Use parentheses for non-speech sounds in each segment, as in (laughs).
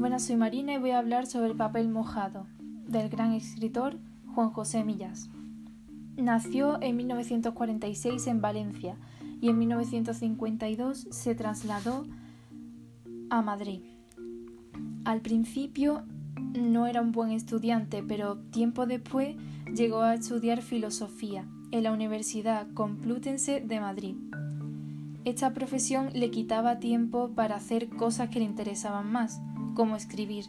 Buenas, soy Marina y voy a hablar sobre el papel mojado del gran escritor Juan José Millás. Nació en 1946 en Valencia y en 1952 se trasladó a Madrid. Al principio no era un buen estudiante, pero tiempo después llegó a estudiar filosofía en la Universidad Complutense de Madrid. Esta profesión le quitaba tiempo para hacer cosas que le interesaban más, como escribir,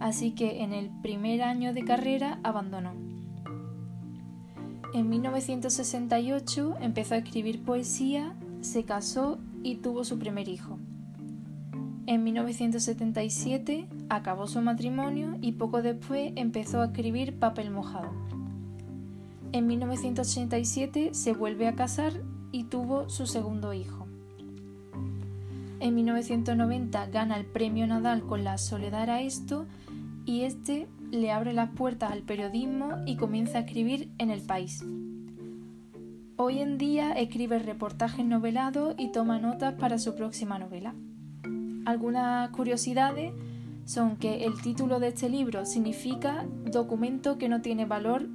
así que en el primer año de carrera abandonó. En 1968 empezó a escribir poesía, se casó y tuvo su primer hijo. En 1977 acabó su matrimonio y poco después empezó a escribir Papel mojado. En 1987 se vuelve a casar y tuvo su segundo hijo. En 1990 gana el premio Nadal con La Soledad a esto y este le abre las puertas al periodismo y comienza a escribir en El País. Hoy en día escribe reportajes novelados y toma notas para su próxima novela. Algunas curiosidades son que el título de este libro significa documento que no tiene valor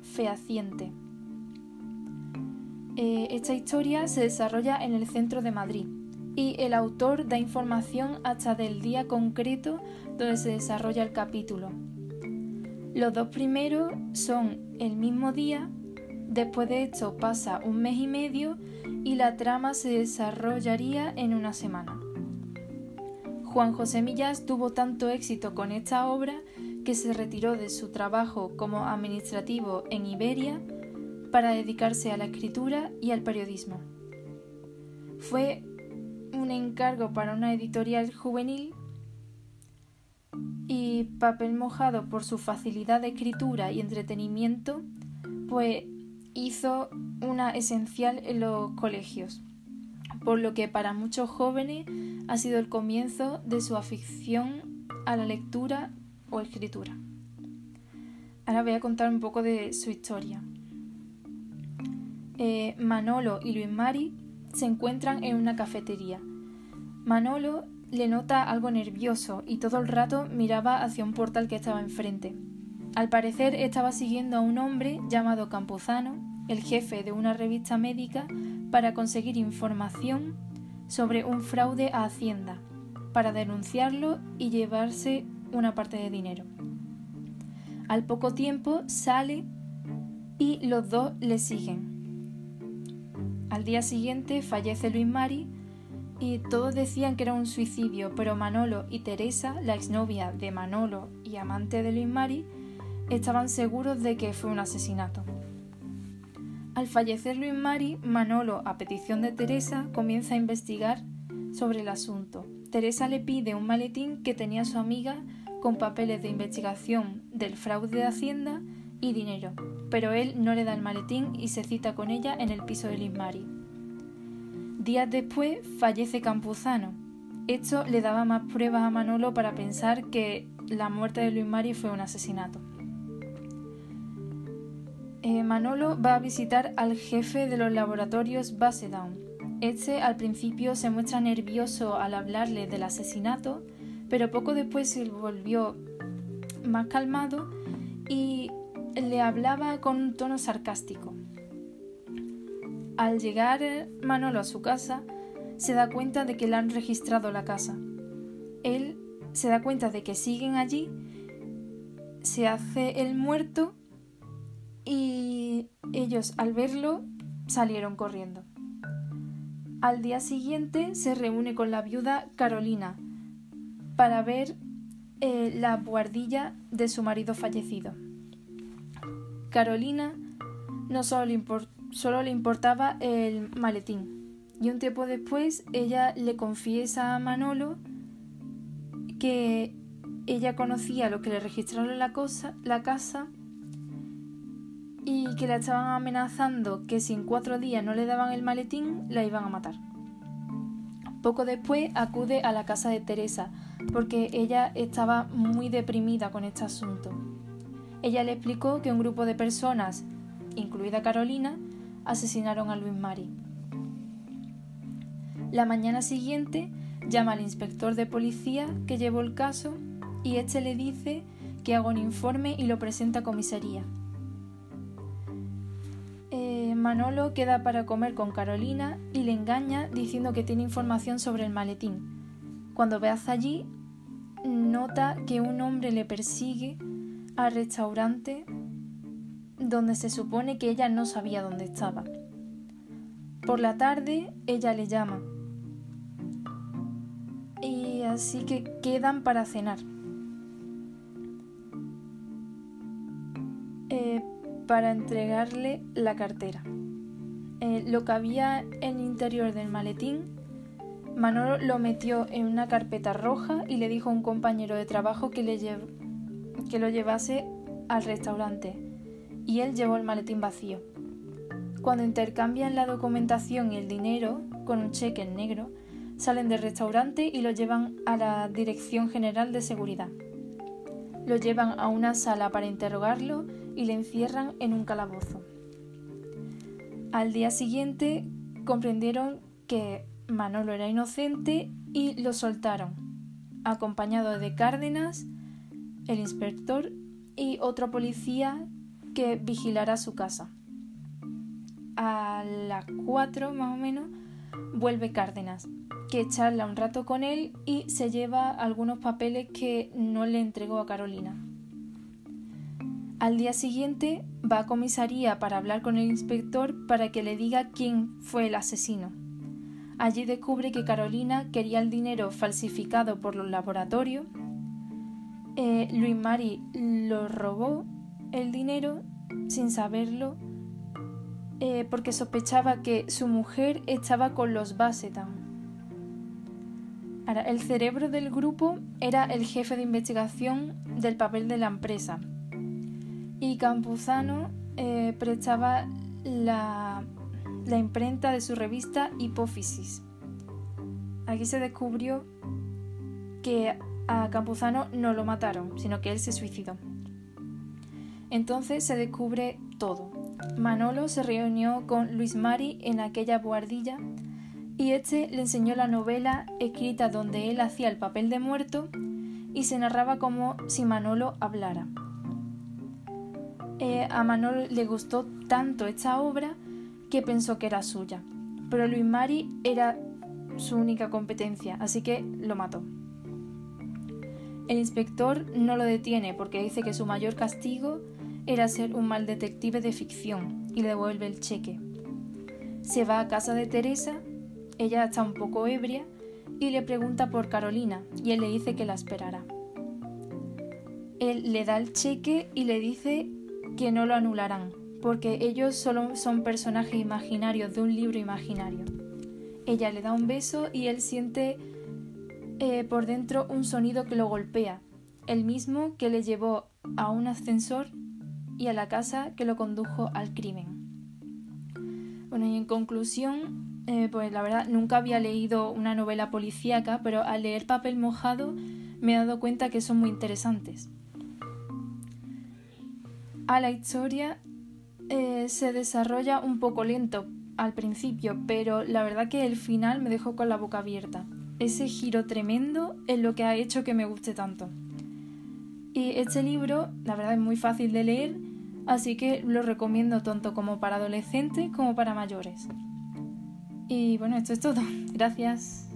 fehaciente. Eh, esta historia se desarrolla en el centro de Madrid y el autor da información hasta del día concreto donde se desarrolla el capítulo. Los dos primeros son el mismo día, después de esto pasa un mes y medio y la trama se desarrollaría en una semana. Juan José Millás tuvo tanto éxito con esta obra que se retiró de su trabajo como administrativo en Iberia para dedicarse a la escritura y al periodismo. Fue un encargo para una editorial juvenil y papel mojado por su facilidad de escritura y entretenimiento, pues hizo una esencial en los colegios por lo que para muchos jóvenes ha sido el comienzo de su afición a la lectura o escritura. Ahora voy a contar un poco de su historia. Eh, Manolo y Luis Mari se encuentran en una cafetería. Manolo le nota algo nervioso y todo el rato miraba hacia un portal que estaba enfrente. Al parecer estaba siguiendo a un hombre llamado Campuzano, el jefe de una revista médica para conseguir información sobre un fraude a Hacienda, para denunciarlo y llevarse una parte de dinero. Al poco tiempo sale y los dos le siguen. Al día siguiente fallece Luis Mari y todos decían que era un suicidio, pero Manolo y Teresa, la exnovia de Manolo y amante de Luis Mari, estaban seguros de que fue un asesinato. Al fallecer Luis Mari, Manolo, a petición de Teresa, comienza a investigar sobre el asunto. Teresa le pide un maletín que tenía su amiga con papeles de investigación del fraude de Hacienda y dinero, pero él no le da el maletín y se cita con ella en el piso de Luis Mari. Días después fallece Campuzano. Esto le daba más pruebas a Manolo para pensar que la muerte de Luis Mari fue un asesinato. Eh, Manolo va a visitar al jefe de los laboratorios Basedown. Este al principio se muestra nervioso al hablarle del asesinato, pero poco después se volvió más calmado y le hablaba con un tono sarcástico. Al llegar Manolo a su casa, se da cuenta de que le han registrado la casa. Él se da cuenta de que siguen allí, se hace el muerto y ellos al verlo salieron corriendo. Al día siguiente se reúne con la viuda Carolina para ver eh, la buhardilla de su marido fallecido. Carolina no solo le, solo le importaba el maletín y un tiempo después ella le confiesa a Manolo que ella conocía lo que le registraron la, la casa y que la estaban amenazando que si en cuatro días no le daban el maletín la iban a matar. Poco después acude a la casa de Teresa porque ella estaba muy deprimida con este asunto. Ella le explicó que un grupo de personas, incluida Carolina, asesinaron a Luis Mari. La mañana siguiente, llama al inspector de policía que llevó el caso y este le dice que haga un informe y lo presenta a comisaría. Eh, Manolo queda para comer con Carolina y le engaña diciendo que tiene información sobre el maletín. Cuando ve allí, nota que un hombre le persigue al restaurante donde se supone que ella no sabía dónde estaba. Por la tarde ella le llama y así que quedan para cenar. Eh, para entregarle la cartera. Eh, lo que había en el interior del maletín, Manolo lo metió en una carpeta roja y le dijo a un compañero de trabajo que, le que lo llevase al restaurante. Y él llevó el maletín vacío. Cuando intercambian la documentación y el dinero con un cheque en negro, salen del restaurante y lo llevan a la Dirección General de Seguridad. Lo llevan a una sala para interrogarlo y le encierran en un calabozo. Al día siguiente comprendieron que Manolo era inocente y lo soltaron, acompañado de Cárdenas, el inspector y otro policía que vigilará su casa. A las cuatro más o menos vuelve Cárdenas, que charla un rato con él y se lleva algunos papeles que no le entregó a Carolina. Al día siguiente va a comisaría para hablar con el inspector para que le diga quién fue el asesino. Allí descubre que Carolina quería el dinero falsificado por los laboratorios. Eh, Luis Mari lo robó el dinero sin saberlo eh, porque sospechaba que su mujer estaba con los Bassetan. Ahora, el cerebro del grupo era el jefe de investigación del papel de la empresa, y Campuzano eh, prestaba la, la imprenta de su revista Hipófisis. Aquí se descubrió que a Campuzano no lo mataron, sino que él se suicidó. Entonces se descubre todo. Manolo se reunió con Luis Mari en aquella buhardilla y este le enseñó la novela escrita donde él hacía el papel de muerto y se narraba como si Manolo hablara. Eh, a Manolo le gustó tanto esta obra que pensó que era suya, pero Luis Mari era su única competencia, así que lo mató. El inspector no lo detiene porque dice que su mayor castigo era ser un mal detective de ficción y le devuelve el cheque. Se va a casa de Teresa, ella está un poco ebria, y le pregunta por Carolina y él le dice que la esperará. Él le da el cheque y le dice que no lo anularán, porque ellos solo son personajes imaginarios de un libro imaginario. Ella le da un beso y él siente eh, por dentro un sonido que lo golpea, el mismo que le llevó a un ascensor y a la casa que lo condujo al crimen. Bueno, y en conclusión, eh, pues la verdad nunca había leído una novela policíaca, pero al leer Papel Mojado me he dado cuenta que son muy interesantes a la historia eh, se desarrolla un poco lento al principio, pero la verdad que el final me dejó con la boca abierta. Ese giro tremendo es lo que ha hecho que me guste tanto. Y este libro, la verdad, es muy fácil de leer, así que lo recomiendo tanto como para adolescentes como para mayores. Y bueno, esto es todo. (laughs) Gracias.